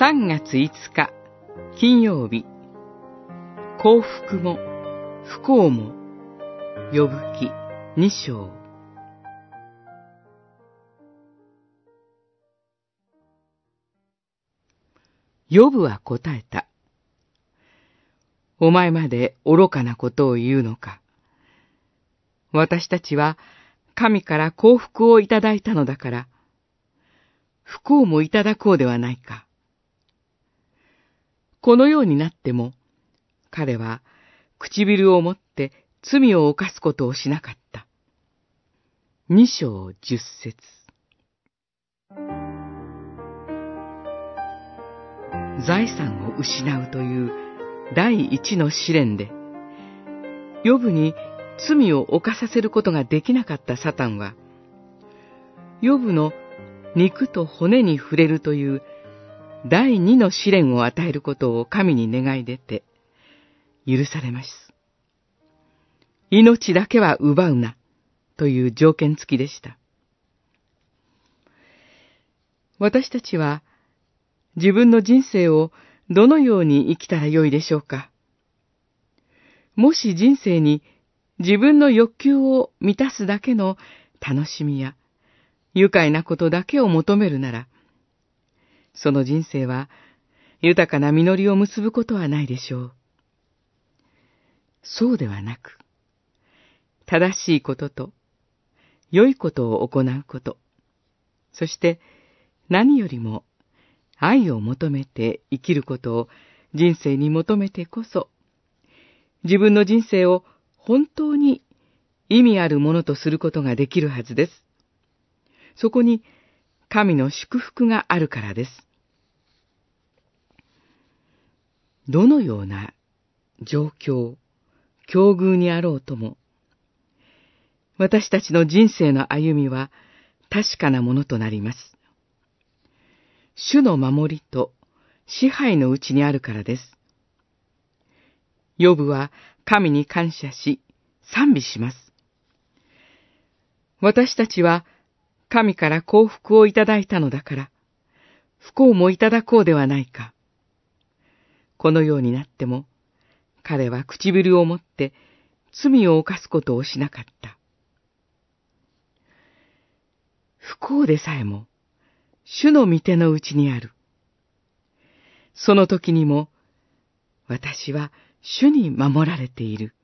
3月5日、金曜日、幸福も、不幸も、呼ぶ記2章。ヨブは答えた。お前まで愚かなことを言うのか。私たちは神から幸福をいただいたのだから、不幸もいただこうではないか。このようになっても、彼は唇を持って罪を犯すことをしなかった。二章十節財産を失うという第一の試練で、予部に罪を犯させることができなかったサタンは、予部の肉と骨に触れるという第二の試練を与えることを神に願い出て、許されます。命だけは奪うな、という条件付きでした。私たちは、自分の人生をどのように生きたらよいでしょうかもし人生に自分の欲求を満たすだけの楽しみや愉快なことだけを求めるなら、その人生は豊かな実りを結ぶことはないでしょう。そうではなく、正しいことと、良いことを行うこと、そして何よりも愛を求めて生きることを人生に求めてこそ、自分の人生を本当に意味あるものとすることができるはずです。そこに神の祝福があるからです。どのような状況、境遇にあろうとも、私たちの人生の歩みは確かなものとなります。主の守りと支配のうちにあるからです。ヨブは神に感謝し賛美します。私たちは神から幸福をいただいたのだから、不幸もいただこうではないか。このようになっても、彼は唇を持って罪を犯すことをしなかった。不幸でさえも、主の御手のうちにある。その時にも、私は主に守られている。